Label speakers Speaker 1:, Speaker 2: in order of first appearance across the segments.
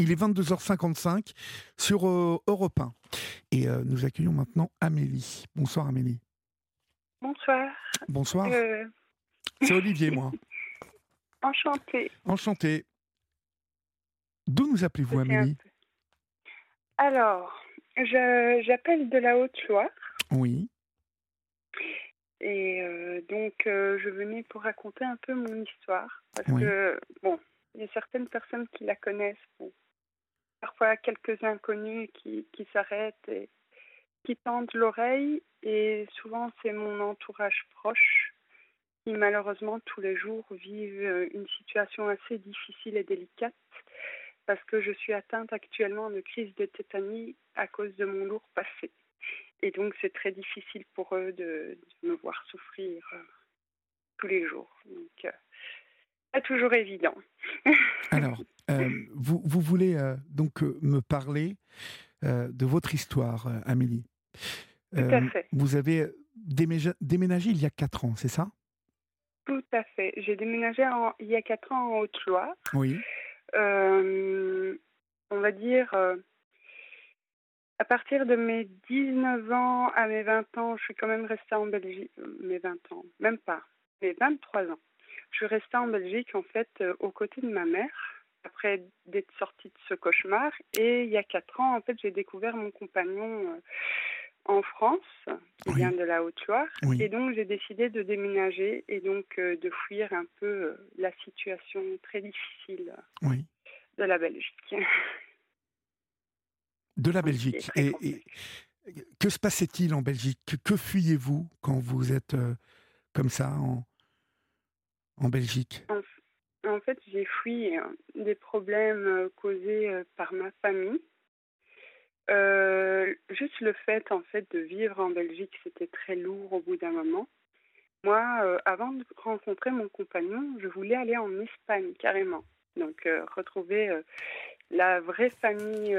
Speaker 1: Il est 22h55 sur euh, Europe 1. Et euh, nous accueillons maintenant Amélie. Bonsoir Amélie.
Speaker 2: Bonsoir.
Speaker 1: Bonsoir.
Speaker 2: Euh,
Speaker 1: C'est Olivier, moi.
Speaker 2: enchantée.
Speaker 1: Enchanté. D'où nous appelez-vous Amélie
Speaker 2: Alors, j'appelle de la Haute-Loire
Speaker 1: Oui.
Speaker 2: et donc je venais pour raconter un peu mon histoire parce
Speaker 1: Oui.
Speaker 2: que bon, il y a certaines personnes qui la connaissent, bon, parfois quelques inconnus qui, s'arrêtent et qui tendent l'oreille et souvent c'est mon entourage proche qui malheureusement tous les jours vivent euh, une situation assez difficile et délicate parce que je suis atteinte actuellement de crise de tétanie à cause de mon lourd passé. Et donc c'est très difficile pour eux de, me voir souffrir euh, tous les jours. Donc euh, pas toujours évident.
Speaker 1: Alors, vous, vous voulez euh, donc euh, me parler euh, de votre histoire, euh, Amélie.
Speaker 2: Tout à fait.
Speaker 1: Vous avez déménagé il y a 4 ans, c'est ça?
Speaker 2: Tout à fait. J'ai déménagé en- il y a quatre ans en Haute-Loire.
Speaker 1: Oui.
Speaker 2: Euh, on va dire, euh, à partir de mes 19 ans à mes 20 ans, je suis quand même restée en Belgique. euh, Mes 20 ans, même pas, mes 23 ans. Je suis restée en Belgique, en fait, euh, aux côtés de ma mère, après d'être sortie de ce cauchemar. Et il y a 4 ans, en fait, j'ai découvert mon compagnon euh, en France, qui
Speaker 1: Oui.
Speaker 2: vient de la Haute-Loire.
Speaker 1: Oui.
Speaker 2: Et donc, j'ai décidé de déménager et donc euh, de fuir un peu euh, la situation très difficile
Speaker 1: Oui.
Speaker 2: de la Belgique.
Speaker 1: De la Belgique. Et, que se passait-il en Belgique? Que, que fuyez-vous quand vous êtes euh, comme ça en, en Belgique?
Speaker 2: En fait, j'ai fui euh, des problèmes euh, causés euh, par ma famille. Euh, juste le fait, en fait, de vivre en Belgique, c'était très lourd au bout d'un moment. Moi, euh, avant de rencontrer mon compagnon, je voulais aller en Espagne carrément. Donc, euh, retrouver la vraie famille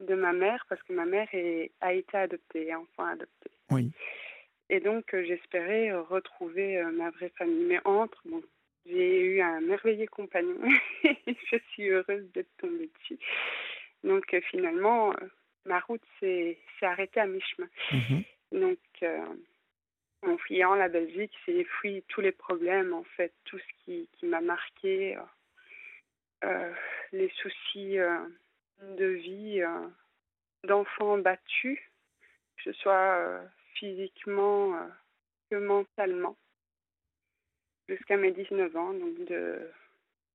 Speaker 2: de ma mère, parce que ma mère est- a été adoptée, enfant adopté.
Speaker 1: Oui.
Speaker 2: Et donc, j'espérais retrouver ma vraie famille. Mais entre, bon, j'ai eu un merveilleux compagnon. je suis heureuse d'être tombée dessus. Donc, euh, finalement, euh, ma route s'est arrêtée à mi-chemin.
Speaker 1: Mhm.
Speaker 2: Donc, euh, en fuyant la Belgique, j'ai fui tous les problèmes, en fait, tout ce qui, qui m'a marqué, euh, les soucis euh, de vie, euh, d'enfants battus, que ce soit physiquement que mentalement, jusqu'à mes 19 ans. Donc, de...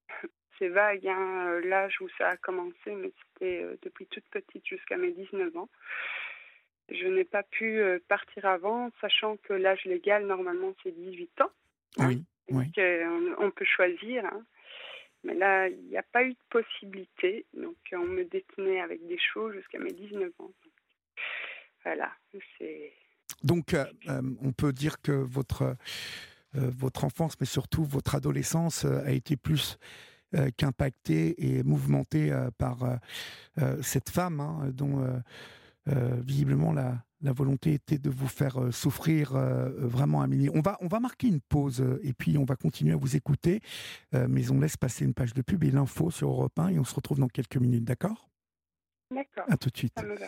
Speaker 2: c'est vague, hein, euh, l'âge où ça a commencé, mais c'était euh, depuis toute petite jusqu'à mes 19 ans. Je n'ai pas pu euh, partir avant, sachant que l'âge légal, normalement, c'est 18 ans.
Speaker 1: Oui. Oui.
Speaker 2: Donc, euh, on, on peut choisir. hein. Mais là, il n'y a pas eu de possibilité. Donc, on me détenait avec des choses jusqu'à mes 19 ans. Voilà. C'est.
Speaker 1: Donc, euh, on peut dire que votre, votre enfance, mais surtout votre adolescence, euh, a été plus euh, qu'impactée et mouvementée euh, par euh, euh, cette femme, hein, dont euh, euh, visiblement la, la volonté était de vous faire euh, souffrir euh, vraiment, Amélie. On va, on va marquer une pause euh, et puis on va continuer à vous écouter, euh, mais on laisse passer une page de pub et l'info sur Europe 1 et on se retrouve dans quelques minutes, d'accord?
Speaker 2: D'accord,
Speaker 1: À tout de suite.
Speaker 2: ça me va.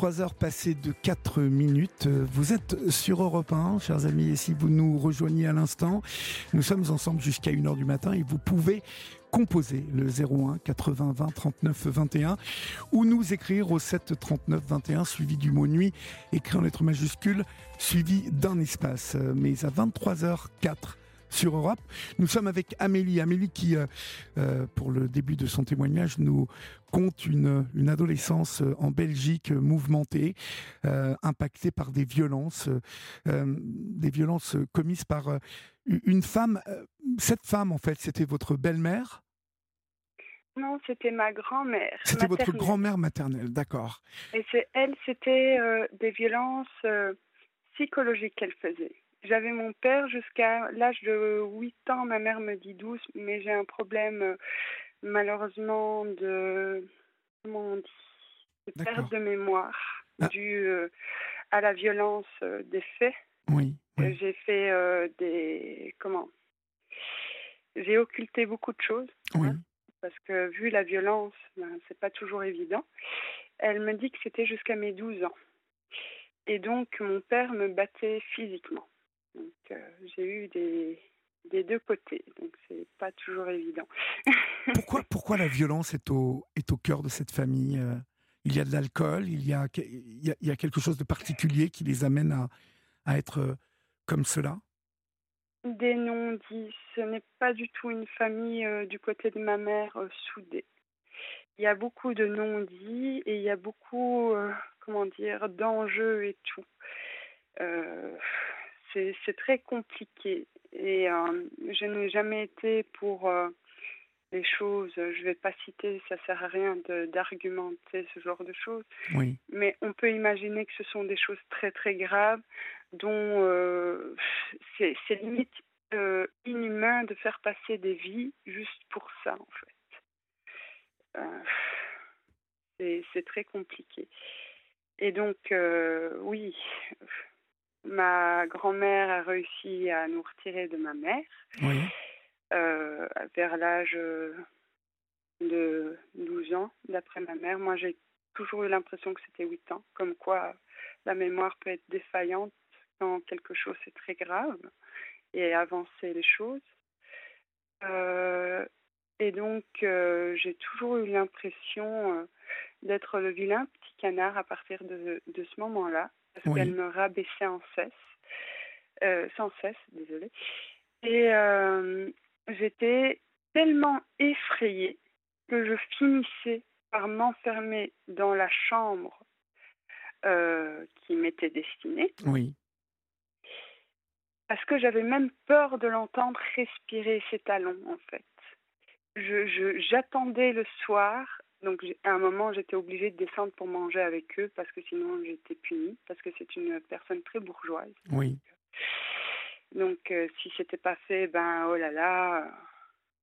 Speaker 1: Il est 23h passé de 4 minutes. Vous êtes sur Europe 1, chers amis, et si vous nous rejoignez à l'instant, nous sommes ensemble jusqu'à 1h du matin et vous pouvez composer le 01 80 20 39 21 ou nous écrire au 7 39 21 suivi du mot nuit écrit en lettres majuscules suivi d'un espace. Mais à 23h04 sur Europe. Nous sommes avec Amélie. Amélie qui, euh, euh, pour le début de son témoignage, nous compte une, une adolescence en Belgique mouvementée, impactée par des violences, des violences commises par une femme. Cette femme, en fait, c'était votre belle-mère?
Speaker 2: Non, c'était ma grand-mère.
Speaker 1: C'était votre grand-mère maternelle, d'accord.
Speaker 2: Et c'est elle, c'était des violences psychologiques qu'elle faisait. J'avais mon père jusqu'à l'âge de 8 ans, ma mère me dit 12, mais j'ai un problème euh, malheureusement de, comment on dit, de perte de mémoire ah. due euh, à la violence euh, des faits.
Speaker 1: Oui.
Speaker 2: J'ai fait des, comment J'ai occulté beaucoup de choses.
Speaker 1: Oui.
Speaker 2: Hein, parce que vu la violence, ben, c'est pas toujours évident. Elle me dit que c'était jusqu'à mes 12 ans. Et donc, mon père me battait physiquement. Donc, euh, j'ai eu des, des deux côtés, donc c'est pas toujours évident.
Speaker 1: pourquoi, pourquoi la violence est au, est au cœur de cette famille euh? Il y a de l'alcool, il, y a, il, y a, quelque chose de particulier qui les amène à, à être euh, comme cela?
Speaker 2: Des non-dits. Ce n'est pas du tout une famille du côté de ma mère soudée. Il y a beaucoup de non-dits et il y a beaucoup, comment dire, d'enjeux et tout c'est très compliqué. Et euh, je n'ai jamais été pour euh, les choses, je ne vais pas citer, ça sert à rien d'argumenter ce genre de choses.
Speaker 1: Oui.
Speaker 2: Mais on peut imaginer que ce sont des choses très très graves dont euh, c'est limite inhumain de faire passer des vies juste pour ça en fait. c'est très compliqué. Et donc, oui, ma grand-mère a réussi à nous retirer de ma mère euh, vers l'âge de 12 ans, d'après ma mère. Moi, j'ai toujours eu l'impression que c'était 8 ans, comme quoi la mémoire peut être défaillante quand quelque chose est très grave et avancer les choses. Euh, et donc, euh, j'ai toujours eu l'impression d'être le vilain petit canard à partir de, de ce moment-là parce qu'elle me rabaissait en cesse, euh, sans cesse, désolée. Et euh, j'étais tellement effrayée que je finissais par m'enfermer dans la chambre euh, qui m'était destinée.
Speaker 1: Oui.
Speaker 2: Parce que j'avais même peur de l'entendre respirer ses talons, en fait. J'attendais je, le soir donc à un moment, j'étais obligée de descendre pour manger avec eux parce que sinon j'étais punie, parce que c'est une personne très bourgeoise.
Speaker 1: Oui.
Speaker 2: Donc euh, si c'était pas fait, ben oh là là,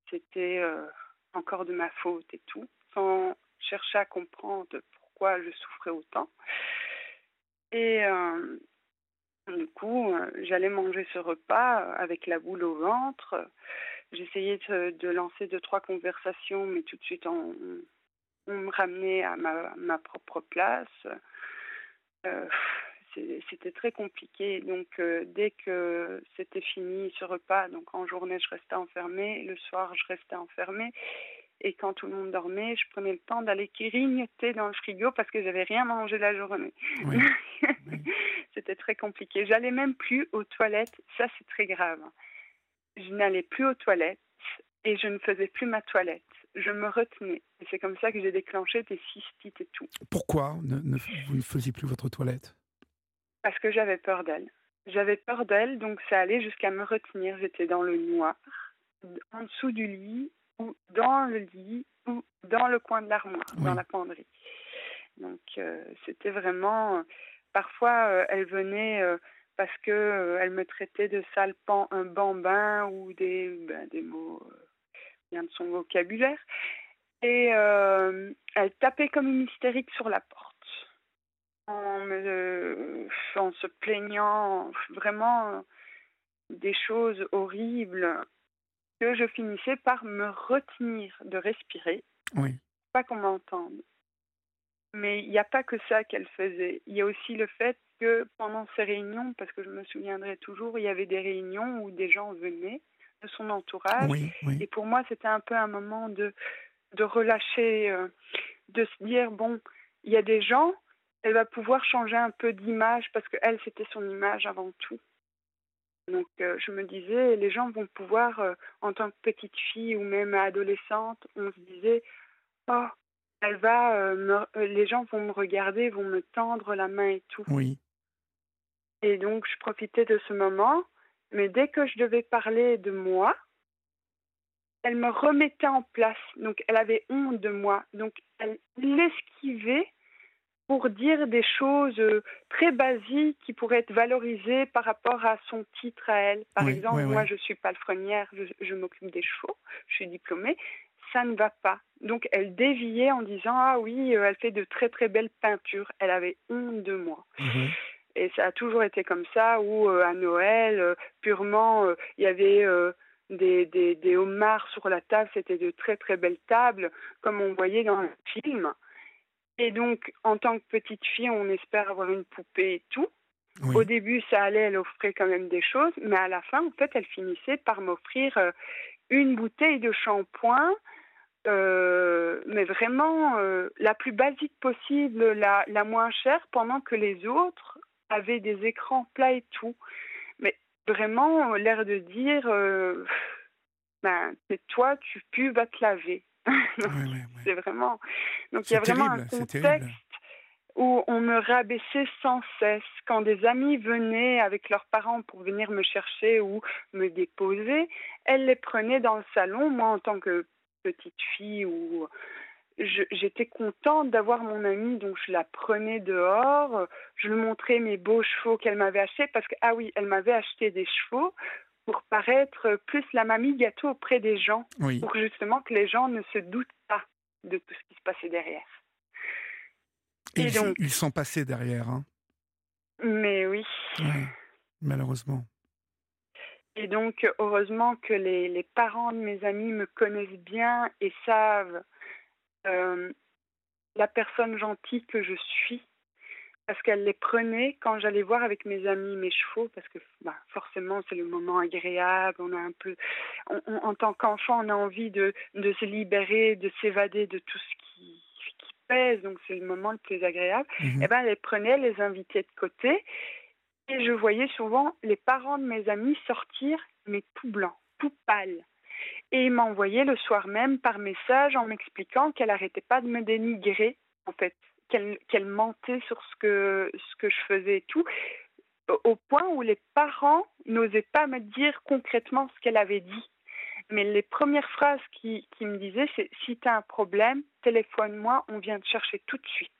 Speaker 2: c'était euh, encore de ma faute et tout, sans chercher à comprendre pourquoi je souffrais autant. Et euh, du coup, j'allais manger ce repas avec la boule au ventre. J'essayais de, de, lancer deux, trois conversations, mais tout de suite en, on me ramenait à ma, ma propre place. Euh, c'était très compliqué. Donc, euh, dès que c'était fini ce repas, donc en journée, je restais enfermée, le soir, je restais enfermée. Et quand tout le monde dormait, je prenais le temps d'aller grignoter dans le frigo parce que j'avais rien mangé la journée. c'était très compliqué. J'allais même plus aux toilettes. Ça, c'est très grave. Je n'allais plus aux toilettes et je ne faisais plus ma toilette je me retenais. Et c'est comme ça que j'ai déclenché des cystites et tout.
Speaker 1: Pourquoi vous ne faisiez plus votre toilette?
Speaker 2: Parce que j'avais peur d'elle. J'avais peur d'elle, donc ça allait jusqu'à me retenir. J'étais dans le noir, en dessous du lit, ou dans le lit, ou dans le coin de l'armoire, dans la penderie. Donc euh, c'était vraiment... parfois, euh, elle venait... Euh, parce que elle me traitait de sale pan, un bambin ou des, ben, des mots de son vocabulaire. Et euh, elle tapait comme une hystérique sur la porte, en, en se plaignant vraiment des choses horribles que je finissais par me retenir de respirer.
Speaker 1: Oui.
Speaker 2: Pas qu'on m'entende. Mais il n'y a pas que ça qu'elle faisait. Il y a aussi le fait que pendant ces réunions, parce que je me souviendrai toujours, il y avait des réunions où des gens venaient de son entourage. Et pour moi, c'était un peu un moment de, de relâcher, euh, de se dire, bon, il y a des gens, elle va pouvoir changer un peu d'image parce qu'elle, c'était son image avant tout. Donc je me disais, les gens vont pouvoir, en tant que petite fille ou même adolescente, on se disait, oh, elle va, les gens vont me regarder, vont me tendre la main et tout.
Speaker 1: Oui.
Speaker 2: Et donc je profitais de ce moment, mais dès que je devais parler de moi, elle me remettait en place. Donc elle avait honte de moi. Donc elle l'esquivait pour dire des choses euh, très basiques qui pourraient être valorisées par rapport à son titre à elle. Par exemple, moi, je suis palefrenière, je, je m'occupe des chevaux, je suis diplômée. Ça ne va pas. Donc, elle déviait en disant Ah oui, euh, elle fait de très très belles peintures. Elle avait honte de moi. Mhm. Et ça a toujours été comme ça, où euh, à Noël, purement, il y avait des, des, des homards sur la table, c'était de très très belles tables, comme on voyait dans le film. Et donc, en tant que petite fille, on espère avoir une poupée et tout. Au début, ça allait, elle offrait quand même des choses, mais à la fin, en fait, elle finissait par m'offrir euh, une bouteille de shampoing, euh, mais vraiment euh, la plus basique possible, la, la moins chère, pendant que les autres avaient des écrans plats et tout. Mais vraiment, l'air de dire, ben, c'est toi, tu pues, va te laver. C'est vraiment. Donc il y a vraiment un contexte où on me rabaissait sans cesse. Quand des amis venaient avec leurs parents pour venir me chercher ou me déposer, elles les prenaient dans le salon. Moi, en tant que petite fille, ou j'étais contente d'avoir mon amie, donc je la prenais dehors. Je lui montrais mes beaux chevaux qu'elle m'avait achetés parce que, ah oui, elle m'avait acheté des chevaux pour paraître plus la mamie gâteau auprès des gens, pour justement que les gens ne se doutent pas de tout ce qui se passait derrière.
Speaker 1: Et, ils, donc, ils sont passés derrière. Hein.
Speaker 2: Mais oui.
Speaker 1: malheureusement.
Speaker 2: Et donc, heureusement que les, les, parents de mes amis me connaissent bien et savent euh, la personne gentille que je suis parce qu'elle les prenait quand j'allais voir avec mes amis mes chevaux, parce que bah, forcément c'est le moment agréable, on a un peu, en tant qu'enfant, on a envie de, de se libérer, de s'évader de tout ce qui, qui pèse, donc c'est le moment le plus agréable. Et mhm. eh ben elle les prenait, les invitait de côté, et je voyais souvent les parents de mes amis sortir, mais tout blanc, tout pâle. Et ils m'envoyaient le soir même par message en m'expliquant qu'elle n'arrêtait pas de me dénigrer, en fait qu'elle mentait sur ce que, je faisais et tout, au point où les parents n'osaient pas me dire concrètement ce qu'elle avait dit. Mais les premières phrases qui me disaient, c'est si tu as un problème, téléphone-moi, on vient te chercher tout de suite.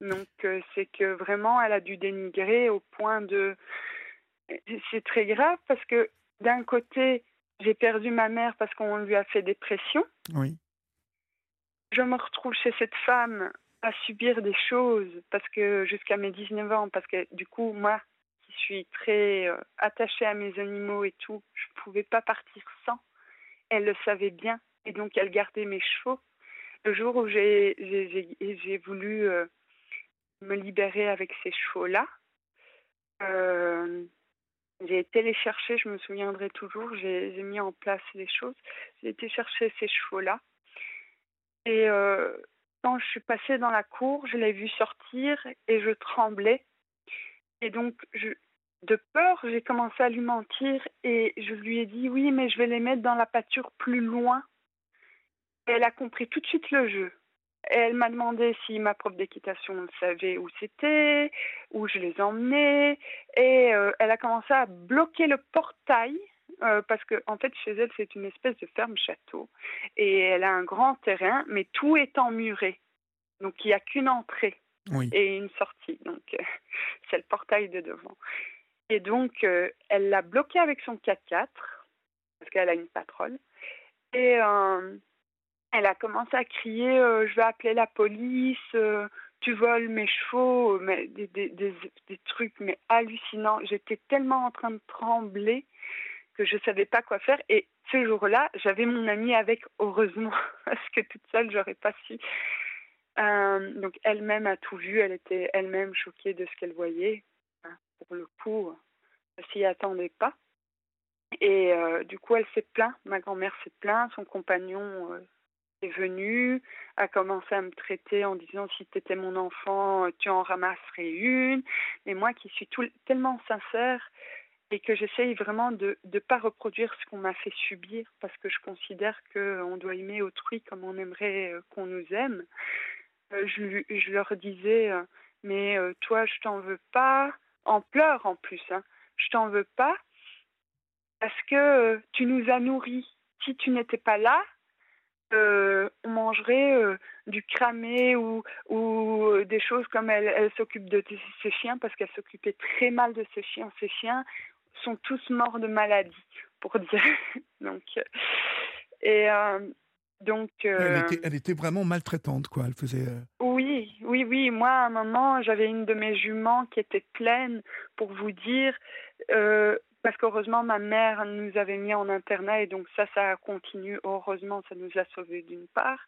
Speaker 2: Donc euh, c'est que vraiment, elle a dû dénigrer au point de... C'est très grave parce que d'un côté, j'ai perdu ma mère parce qu'on lui a fait des pressions.
Speaker 1: Oui
Speaker 2: je me retrouve chez cette femme à subir des choses parce que jusqu'à mes 19 ans, parce que du coup, moi qui suis très euh, attachée à mes animaux et tout, je ne pouvais pas partir sans. Elle le savait bien et donc elle gardait mes chevaux. Le jour où j'ai voulu euh, me libérer avec ces chevaux-là, euh, j'ai été les chercher, je me souviendrai toujours, j'ai mis en place les choses. J'ai été chercher ces chevaux-là et euh, quand je suis passée dans la cour, je l'ai vu sortir et je tremblais. Et donc, je, de peur, j'ai commencé à lui mentir et je lui ai dit oui, mais je vais les mettre dans la pâture plus loin. Et elle a compris tout de suite le jeu. Elle m'a demandé si ma prof d'équitation savait où c'était, où je les emmenais. Et euh, elle a commencé à bloquer le portail euh, parce que en fait chez elle c'est une espèce de ferme château et elle a un grand terrain mais tout est emmuré. Donc il n'y a qu'une entrée et une sortie. Donc euh, c'est le portail de devant. Et donc elle l'a bloqué avec son 4x4 parce qu'elle a une patronne et elle a commencé à crier je vais appeler la police tu voles mes chevaux mais des, trucs mais hallucinants j'étais tellement en train de trembler que je savais pas quoi faire. Et ce jour-là, j'avais mon amie avec, heureusement, parce que toute seule, j'aurais pas su. Euh, donc elle-même a tout vu, elle était elle-même choquée de ce qu'elle voyait. pour le coup, elle s'y attendait pas. Et euh, du coup, elle s'est plaint, ma grand-mère s'est plaint, son compagnon euh, est venu, a commencé à me traiter en disant si tu étais mon enfant, tu en ramasserais une. Mais moi qui suis tout, tellement sincère et que j'essaye vraiment de ne pas reproduire ce qu'on m'a fait subir parce que je considère qu'on doit aimer autrui comme on aimerait euh, qu'on nous aime. Euh, je, je, leur disais, euh, mais toi, je t'en veux pas, en pleurs en plus, hein, je t'en veux pas parce que tu nous as nourris. Si tu n'étais pas là, euh, on mangerait euh, du cramé ou, ou euh, des choses comme elle, elle s'occupe de ses chiens parce qu'elle s'occupait très mal de ses chiens. Ses chiens sont tous morts de maladie, pour dire. donc, et donc.
Speaker 1: Elle était, elle, était, vraiment maltraitante, quoi. Elle faisait.
Speaker 2: Oui, oui, oui. Moi, à un moment, j'avais une de mes juments qui était pleine, pour vous dire parce qu'heureusement ma mère nous avait mis en internat et donc ça ça continue heureusement ça nous a sauvés d'une part.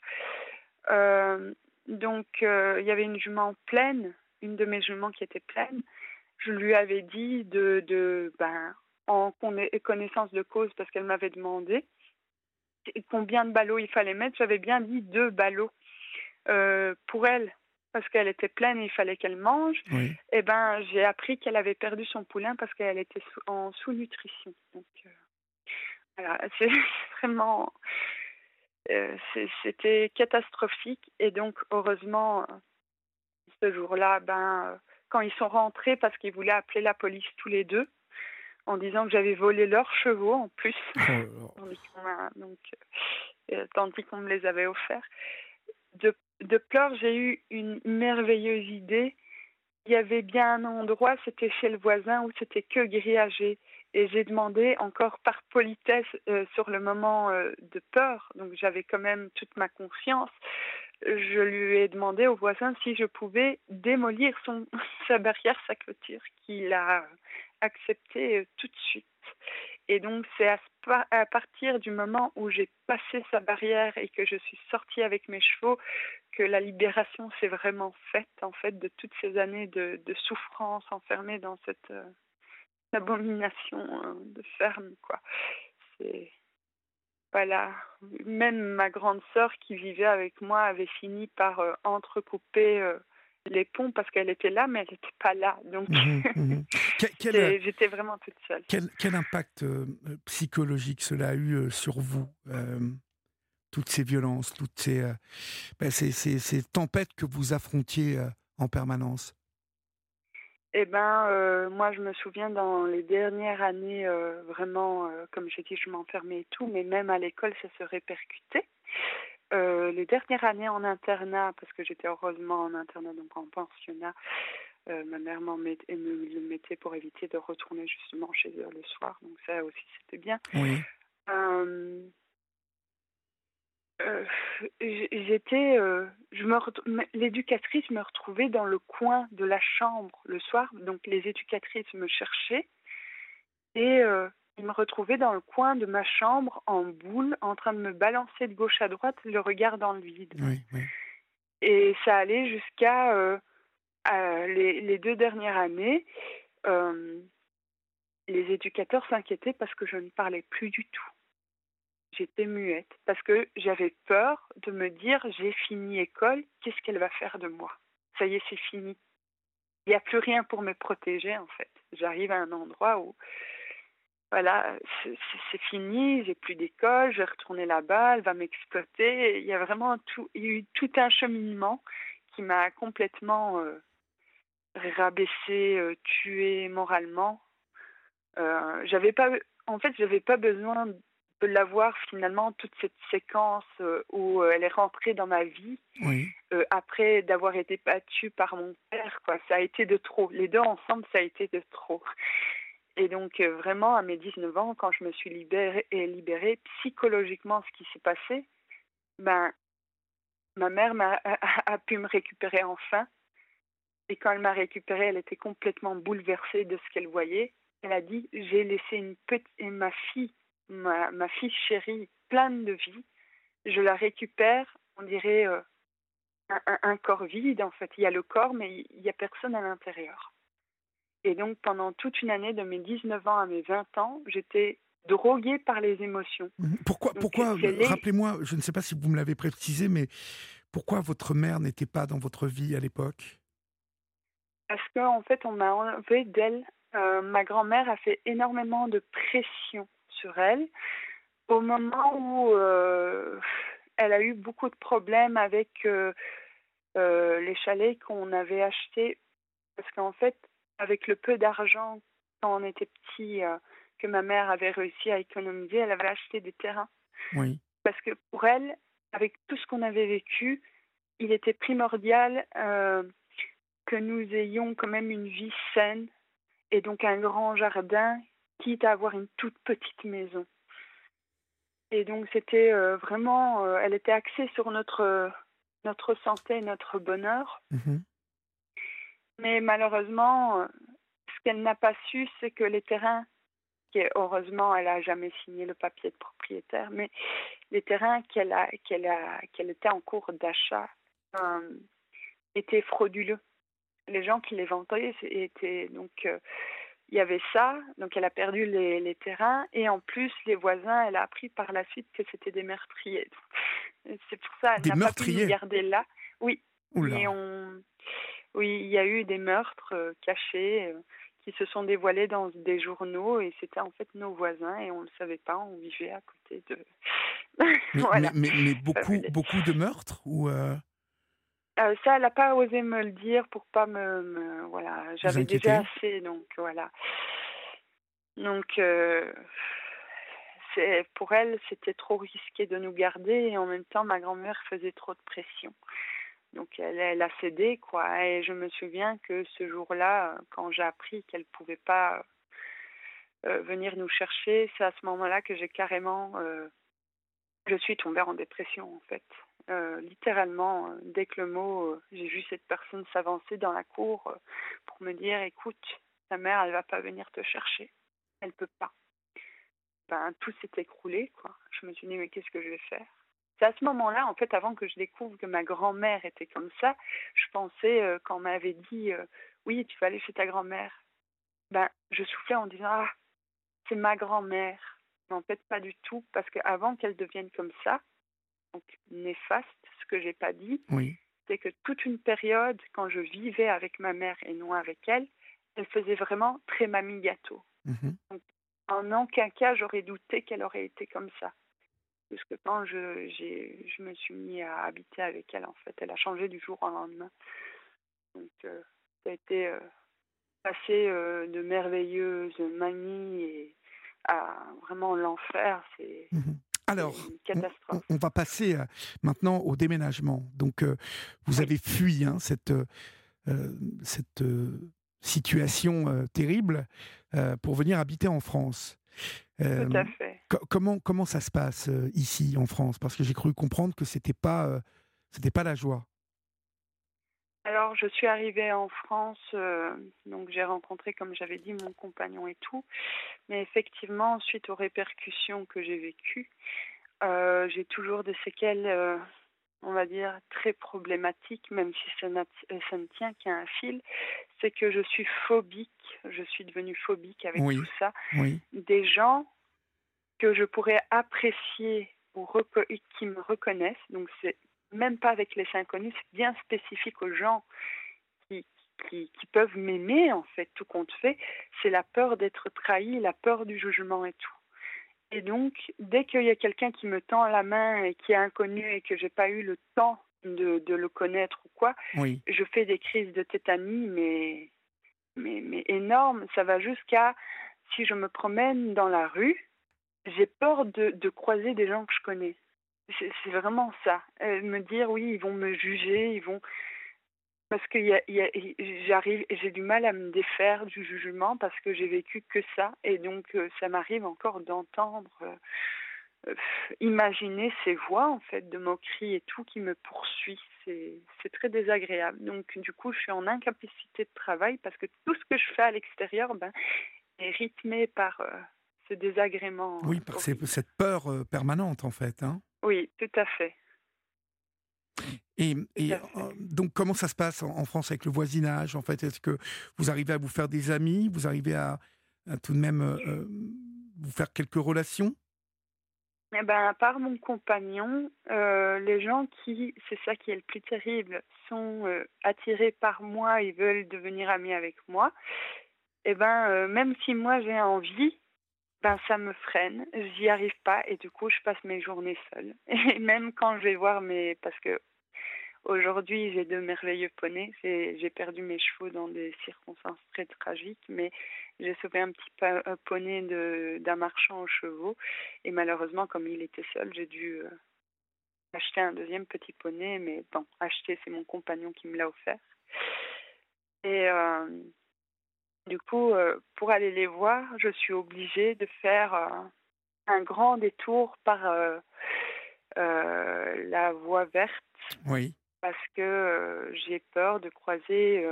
Speaker 2: Euh, donc euh, il y avait une jument pleine une de mes juments qui était pleine. Je lui avais dit de, de ben en connaissance de cause parce qu'elle m'avait demandé combien de ballots il fallait mettre. J'avais bien dit deux ballots euh, pour elle parce qu'elle était pleine et il fallait qu'elle mange, et eh ben j'ai appris qu'elle avait perdu son poulain parce qu'elle était en sous-nutrition. Donc euh, voilà, c'est vraiment euh, c'était catastrophique et donc heureusement ce jour-là, ben quand ils sont rentrés parce qu'ils voulaient appeler la police tous les deux en disant que j'avais volé leurs chevaux en plus, oh donc, euh, tandis qu'on me les avait offerts. De de pleurs, j'ai eu une merveilleuse idée. Il y avait bien un endroit, c'était chez le voisin, où c'était que grillagé. Et j'ai demandé encore par politesse, euh, sur le moment euh, de peur, donc j'avais quand même toute ma confiance, je lui ai demandé au voisin si je pouvais démolir son, sa barrière, sa clôture, qu'il a accepté euh, tout de suite. Et donc, c'est à, partir du moment où j'ai passé sa barrière et que je suis sortie avec mes chevaux que la libération s'est vraiment faite, en fait, de toutes ces années de, souffrance enfermée dans cette euh, abomination euh, de ferme, quoi. C'est. Voilà. Même ma grande sœur qui vivait avec moi avait fini par euh, entrecouper les ponts parce qu'elle était là, mais elle n'était pas là. Donc, mhm, mhm. j'étais vraiment toute seule.
Speaker 1: Quel, impact euh, psychologique cela a eu euh, sur vous euh, Toutes ces violences, toutes ces, ben, ces, ces, tempêtes que vous affrontiez en permanence?
Speaker 2: Eh ben, moi, je me souviens dans les dernières années, vraiment, comme j'ai dit, je m'enfermais et tout, mais même à l'école, ça se répercutait. Euh, les dernières années en internat, parce que j'étais heureusement en internat, donc en pensionnat, euh, ma mère m'en met, me le mettait pour éviter de retourner justement chez eux le soir, donc ça aussi c'était bien.
Speaker 1: Oui.
Speaker 2: Euh, j'étais, je me l'éducatrice me retrouvait dans le coin de la chambre le soir, donc les éducatrices me cherchaient et me retrouvais dans le coin de ma chambre en boule, en train de me balancer de gauche à droite, le regard dans le vide. Et ça allait jusqu'à euh, les, deux dernières années. Euh, les éducateurs s'inquiétaient parce que je ne parlais plus du tout. J'étais muette parce que j'avais peur de me dire j'ai fini école, qu'est-ce qu'elle va faire de moi? Ça y est, c'est fini. Il n'y a plus rien pour me protéger en fait. J'arrive à un endroit où voilà, c'est fini, j'ai plus d'école, je vais retourner là-bas, elle va m'exploiter. Il y a vraiment tout, il y a eu tout un cheminement qui m'a complètement euh, rabaissé, euh, tué moralement. Euh, j'avais pas, en fait, j'avais pas besoin de l'avoir finalement toute cette séquence euh, où elle est rentrée dans ma vie après d'avoir été battue par mon père. Quoi, ça a été de trop. Les deux ensemble, ça a été de trop. Et donc euh, vraiment à mes 19 ans, quand je me suis libérée, et libérée psychologiquement, ce qui s'est passé, ben ma mère a, pu me récupérer enfin. Et quand elle m'a récupérée, elle était complètement bouleversée de ce qu'elle voyait. Elle a dit j'ai laissé une petite ma fille, ma, ma fille chérie, pleine de vie. Je la récupère, on dirait euh, un, un, corps vide en fait. Il y a le corps, mais il n'y a personne à l'intérieur. Et donc, pendant toute une année, de mes 19 ans à mes 20 ans, j'étais droguée par les émotions.
Speaker 1: Mhm. Pourquoi, pourquoi rappelez-moi, je ne sais pas si vous me l'avez précisé, mais pourquoi votre mère n'était pas dans votre vie à l'époque?
Speaker 2: Parce qu'en en fait, on m'a enlevé d'elle. Euh, ma grand-mère a fait énormément de pression sur elle au moment où euh, elle a eu beaucoup de problèmes avec euh, les chalets qu'on avait achetés. Parce qu'en fait, avec le peu d'argent quand on était petit que ma mère avait réussi à économiser, elle avait acheté des terrains.
Speaker 1: Oui.
Speaker 2: Parce que pour elle, avec tout ce qu'on avait vécu, il était primordial euh, que nous ayons quand même une vie saine et donc un grand jardin, quitte à avoir une toute petite maison. Et donc c'était euh, vraiment, euh, elle était axée sur notre notre santé et notre bonheur.
Speaker 1: Mhm.
Speaker 2: Mais malheureusement, ce qu'elle n'a pas su, c'est que les terrains heureusement, elle n'a jamais signé le papier de propriétaire, mais les terrains qu'elle a, qu'elle a, qu'elle était en cours d'achat euh, étaient frauduleux. Les gens qui les vendaient étaient donc euh, il y avait ça, donc elle a perdu les, les, terrains et en plus les voisins, elle a appris par la suite que c'était des meurtriers. C'est pour ça
Speaker 1: qu'elle n'a pas pu
Speaker 2: garder là. Oui. Et on, oui, il y a eu des meurtres euh, cachés qui se sont dévoilés dans des journaux et c'était en fait nos voisins et on ne le savait pas, on vivait à côté de.
Speaker 1: mais, mais, beaucoup, beaucoup de meurtres ou euh...
Speaker 2: Euh, ça, elle n'a pas osé me le dire pour pas me, voilà, j'avais déjà assez donc voilà. Donc euh, c'est pour elle c'était trop risqué de nous garder et en même temps ma grand-mère faisait trop de pression. Donc elle, elle, a cédé, quoi. Et je me souviens que ce jour-là, quand j'ai appris qu'elle ne pouvait pas euh, venir nous chercher, c'est à ce moment-là que j'ai carrément... Je suis tombée en dépression, en fait. Euh, littéralement, dès que le mot, j'ai vu cette personne s'avancer dans la cour pour me dire, écoute, ta mère, elle va pas venir te chercher. Elle peut pas. Ben, tout s'est écroulé, quoi. Je me suis dit, mais qu'est-ce que je vais faire? C'est à ce moment-là, en fait, avant que je découvre que ma grand-mère était comme ça, je pensais, euh, quand m'avait dit euh, oui, tu vas aller chez ta grand-mère, ben, je soufflais en disant ah, c'est ma grand-mère. Mais en fait, pas du tout, parce qu'avant qu'elle devienne comme ça, donc néfaste, ce que j'ai pas dit, c'est que toute une période, quand je vivais avec ma mère et non avec elle, elle faisait vraiment très mamie gâteau.
Speaker 1: Mhm.
Speaker 2: Donc, en aucun cas, j'aurais douté qu'elle aurait été comme ça que quand je, je me suis mis à habiter avec elle, en fait, elle a changé du jour au lendemain. Donc, euh, ça a été euh, passé euh, de merveilleuse manie et à vraiment l'enfer. C'est.
Speaker 1: Mhm. Alors. On, va passer maintenant au déménagement. Donc, vous avez fui hein, cette, cette situation terrible pour venir habiter en France.
Speaker 2: Tout à fait
Speaker 1: comment, comment ça se passe euh, ici en France? Parce que j'ai cru comprendre que c'était pas, euh, c'était pas la joie.
Speaker 2: Alors, je suis arrivée en France, euh, donc j'ai rencontré, comme j'avais dit, mon compagnon et tout. Mais effectivement, suite aux répercussions que j'ai vécues, j'ai toujours des séquelles, on va dire, très problématiques, même si ça, ça ne tient qu'à un fil. C'est que je suis phobique, je suis devenue phobique avec tout ça.
Speaker 1: Oui.
Speaker 2: Des gens que je pourrais apprécier ou qui me reconnaissent. Donc, c'est même pas avec les inconnus, c'est bien spécifique aux gens qui, qui, qui peuvent m'aimer, en fait, tout compte fait. C'est la peur d'être trahi, la peur du jugement et tout. Et donc, dès qu'il y a quelqu'un qui me tend la main et qui est inconnu et que j'ai pas eu le temps de, de, le connaître ou quoi,
Speaker 1: oui.
Speaker 2: je fais des crises de tétanie, mais, mais, mais énormes. Ça va jusqu'à si je me promène dans la rue j'ai peur de, de, croiser des gens que je connais. C'est vraiment ça. Euh, me dire, oui, ils vont me juger, ils vont. Parce que j'arrive, j'ai du mal à me défaire du jugement parce que j'ai vécu que ça. Et donc, euh, ça m'arrive encore d'entendre, euh, imaginer ces voix, en fait, de moquerie et tout qui me poursuit. C'est très désagréable. Donc, du coup, je suis en incapacité de travail parce que tout ce que je fais à l'extérieur ben, est rythmé par désagrément.
Speaker 1: Oui, par cette peur permanente, en fait. Hein
Speaker 2: oui, tout à fait.
Speaker 1: Et, et euh, donc, comment ça se passe en, France avec le voisinage En fait, est-ce que vous arrivez à vous faire des amis? Vous arrivez à, tout de même euh, vous faire quelques relations?
Speaker 2: Eh ben, à part mon compagnon, euh, les gens qui, c'est ça qui est le plus terrible, sont euh, attirés par moi et veulent devenir amis avec moi, eh ben, euh, même si moi j'ai envie, ben ça me freine, j'y arrive pas et du coup je passe mes journées seule. Et même quand je vais voir mes, parce que aujourd'hui j'ai deux merveilleux poneys, j'ai perdu mes chevaux dans des circonstances très tragiques, mais j'ai sauvé un petit poney d'un marchand aux chevaux et malheureusement comme il était seul, j'ai dû euh, acheter un deuxième petit poney, mais bon, acheter c'est mon compagnon qui me l'a offert. Et euh, du coup, euh, pour aller les voir, je suis obligée de faire euh, un grand détour par euh, la voie verte.
Speaker 1: Oui.
Speaker 2: Parce que j'ai peur de croiser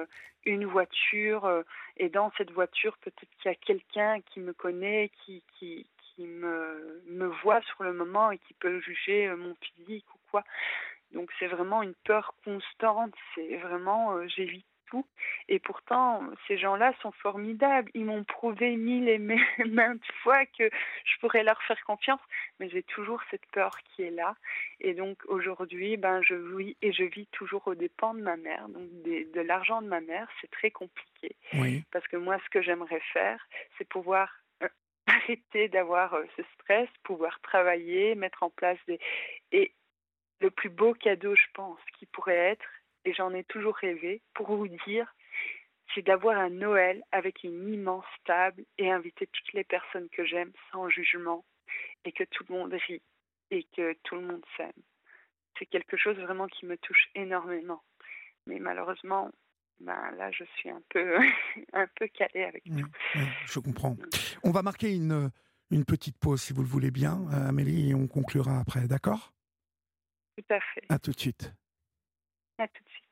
Speaker 2: une voiture et dans cette voiture, peut-être qu'il y a quelqu'un qui me connaît, qui, qui, qui me, me voit sur le moment et qui peut juger mon physique ou quoi. Donc c'est vraiment une peur constante. C'est vraiment, j'évite et pourtant, ces gens-là sont formidables. Ils m'ont prouvé mille et maintes fois que je pourrais leur faire confiance, mais j'ai toujours cette peur qui est là. Et donc aujourd'hui, ben je vis et je vis toujours aux dépens de ma mère, donc de l'argent de ma mère. C'est très compliqué
Speaker 1: oui.
Speaker 2: parce que moi, ce que j'aimerais faire, c'est pouvoir euh, arrêter d'avoir euh, ce stress, pouvoir travailler, mettre en place des et le plus beau cadeau, je pense, qui pourrait être, et j'en ai toujours rêvé, pour vous dire, c'est d'avoir un Noël avec une immense table et inviter toutes les personnes que j'aime sans jugement et que tout le monde rit et que tout le monde s'aime. C'est quelque chose vraiment qui me touche énormément. Mais malheureusement, ben là, je suis un peu, un peu calée avec tout.
Speaker 1: je comprends. On va marquer une, une petite pause, si vous le voulez bien, euh, Amélie, et on conclura après, d'accord?
Speaker 2: Tout à fait.
Speaker 1: À tout de suite.
Speaker 2: À tout de suite.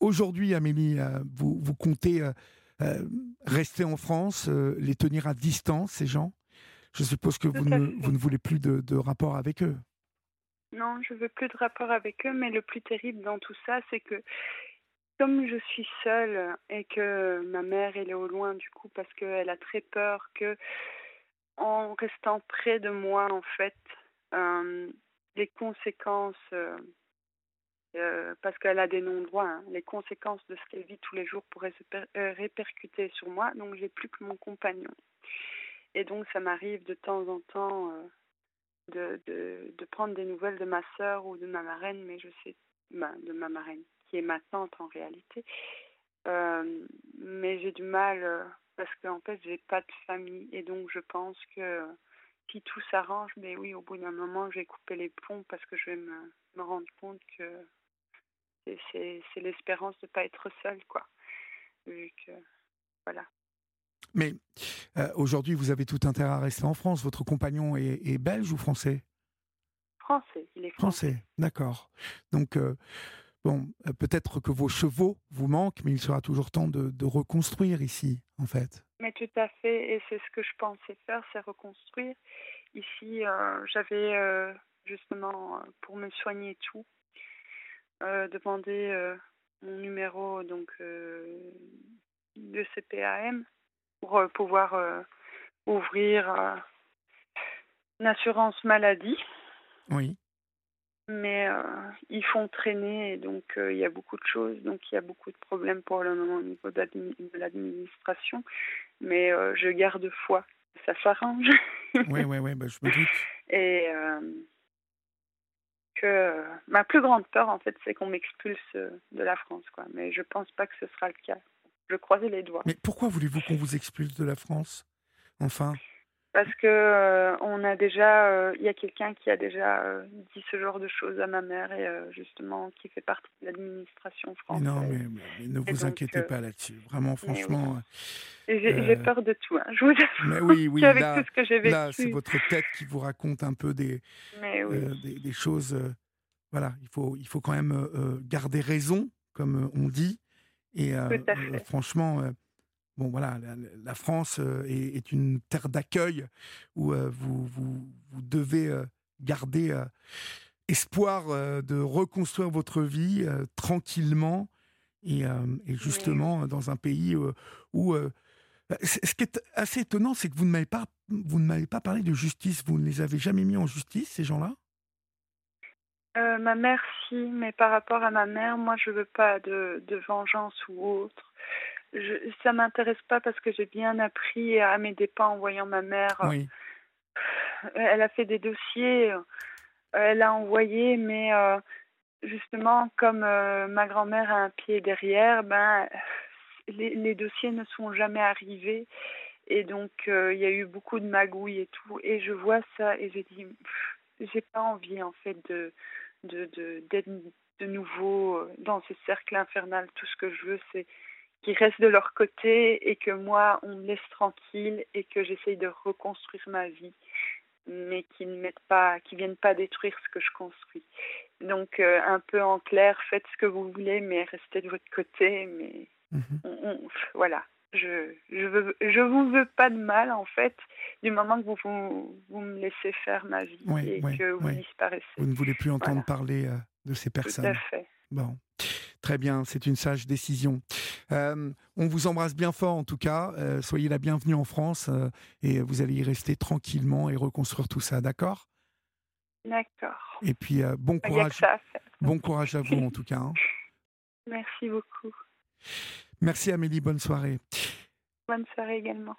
Speaker 1: Aujourd'hui, Amélie, euh, vous, vous comptez euh, euh, rester en France, les tenir à distance, ces gens? Je suppose que vous ne, vous ne, voulez plus de, de, rapport avec eux.
Speaker 2: Non, je veux plus de rapport avec eux, mais le plus terrible dans tout ça, c'est que comme je suis seule et que ma mère elle est au loin du coup parce qu'elle a très peur que en restant près de moi en fait euh, les conséquences euh, parce qu'elle a des non-droits, hein. les conséquences de ce qu'elle vit tous les jours pourraient se euh, répercuter sur moi, donc j'ai plus que mon compagnon. Et donc ça m'arrive de temps en temps euh, de, de, de, prendre des nouvelles de ma sœur ou de ma marraine, mais je sais, ben, de ma marraine, qui est ma tante en réalité. Mais j'ai du mal parce qu'en fait j'ai pas de famille et donc je pense que si tout s'arrange, mais oui, au bout d'un moment, je vais couper les ponts parce que je vais me, me rendre compte que c'est l'espérance de ne pas être seule, quoi. Vu que, voilà.
Speaker 1: Mais euh, aujourd'hui, vous avez tout intérêt à rester en France. Votre compagnon est, est belge ou français?
Speaker 2: Français, il est français.
Speaker 1: Français, d'accord. Donc, euh, bon, euh, peut-être que vos chevaux vous manquent, mais il sera toujours temps de, de reconstruire ici, en fait.
Speaker 2: Mais tout à fait, et c'est ce que je pensais faire, c'est reconstruire. Ici, j'avais justement, pour me soigner tout, demander euh, mon numéro donc euh, de CPAM pour euh, pouvoir euh, ouvrir une assurance maladie.
Speaker 1: Oui.
Speaker 2: Mais ils font traîner et donc il y a beaucoup de choses, donc il y a beaucoup de problèmes pour le moment au niveau de l'administration. Mais je garde foi, ça s'arrange.
Speaker 1: oui, oui, oui, bah, je me doute.
Speaker 2: Et que ma plus grande peur, en fait, c'est qu'on m'expulse de la France, quoi. Mais je pense pas que ce sera le cas. Je croisais les doigts.
Speaker 1: Mais pourquoi voulez-vous qu'on vous expulse de la France? Enfin?
Speaker 2: Parce que euh, on a déjà, il euh, y a quelqu'un qui a déjà euh, dit ce genre de choses à ma mère et justement qui fait partie de l'administration française.
Speaker 1: Non, mais, ne vous donc, inquiétez pas là-dessus. Vraiment, franchement.
Speaker 2: Oui. J'ai peur de tout. Hein. Je vous avoue.
Speaker 1: Mais oui, oui.
Speaker 2: avec
Speaker 1: là,
Speaker 2: tout ce que j'ai vécu.
Speaker 1: Là, c'est votre tête qui vous raconte un peu des,
Speaker 2: oui.
Speaker 1: des, des, choses. voilà, il faut, il faut quand même garder raison, comme on dit. Et franchement, bon voilà, la, la France est, est, une terre d'accueil où vous, vous, vous, devez garder espoir de reconstruire votre vie tranquillement et, et justement dans un pays où ce qui est assez étonnant, c'est que vous ne m'avez pas, vous ne m'avez pas parlé de justice. Vous ne les avez jamais mis en justice, ces gens-là?
Speaker 2: Euh, Ma mère, si, mais par rapport à ma mère, moi, je veux pas de, de vengeance ou autre. Je, ça m'intéresse pas parce que j'ai bien appris à mes dépens en voyant ma mère.
Speaker 1: Oui.
Speaker 2: Elle a fait des dossiers, elle a envoyé, mais euh, justement, comme euh, ma grand-mère a un pied derrière, ben les, les, dossiers ne sont jamais arrivés. Et donc, euh, il y a eu beaucoup de magouilles et tout. Et je vois ça et j'ai dit, j'ai pas envie, en fait, de, de, de, d'être de nouveau euh, dans ce cercle infernal. Tout ce que je veux, c'est qu'ils restent de leur côté et que moi, on me laisse tranquille et que j'essaye de reconstruire ma vie, mais qu'ils ne mettent pas, qu'ils viennent pas détruire ce que je construis. Donc, euh, un peu en clair, faites ce que vous voulez, mais restez de votre côté, mais Mmh on, on, voilà. Je je, veux, je vous veux pas de mal en fait du moment que vous vous, vous me laissez faire ma vie
Speaker 1: oui,
Speaker 2: et
Speaker 1: oui,
Speaker 2: que vous
Speaker 1: oui.
Speaker 2: disparaissez.
Speaker 1: Vous ne voulez plus entendre
Speaker 2: Voilà.
Speaker 1: parler euh, de ces personnes.
Speaker 2: Tout à fait.
Speaker 1: Bon, très bien, c'est une sage décision. Euh, on vous embrasse bien fort en tout cas. Euh, soyez la bienvenue en France euh, et vous allez y rester tranquillement et reconstruire tout ça, d'accord?
Speaker 2: D'accord.
Speaker 1: Et puis bon courage,
Speaker 2: ça
Speaker 1: bon courage à vous en tout cas. hein.
Speaker 2: Merci beaucoup.
Speaker 1: Merci Amélie, bonne soirée.
Speaker 2: Bonne soirée également.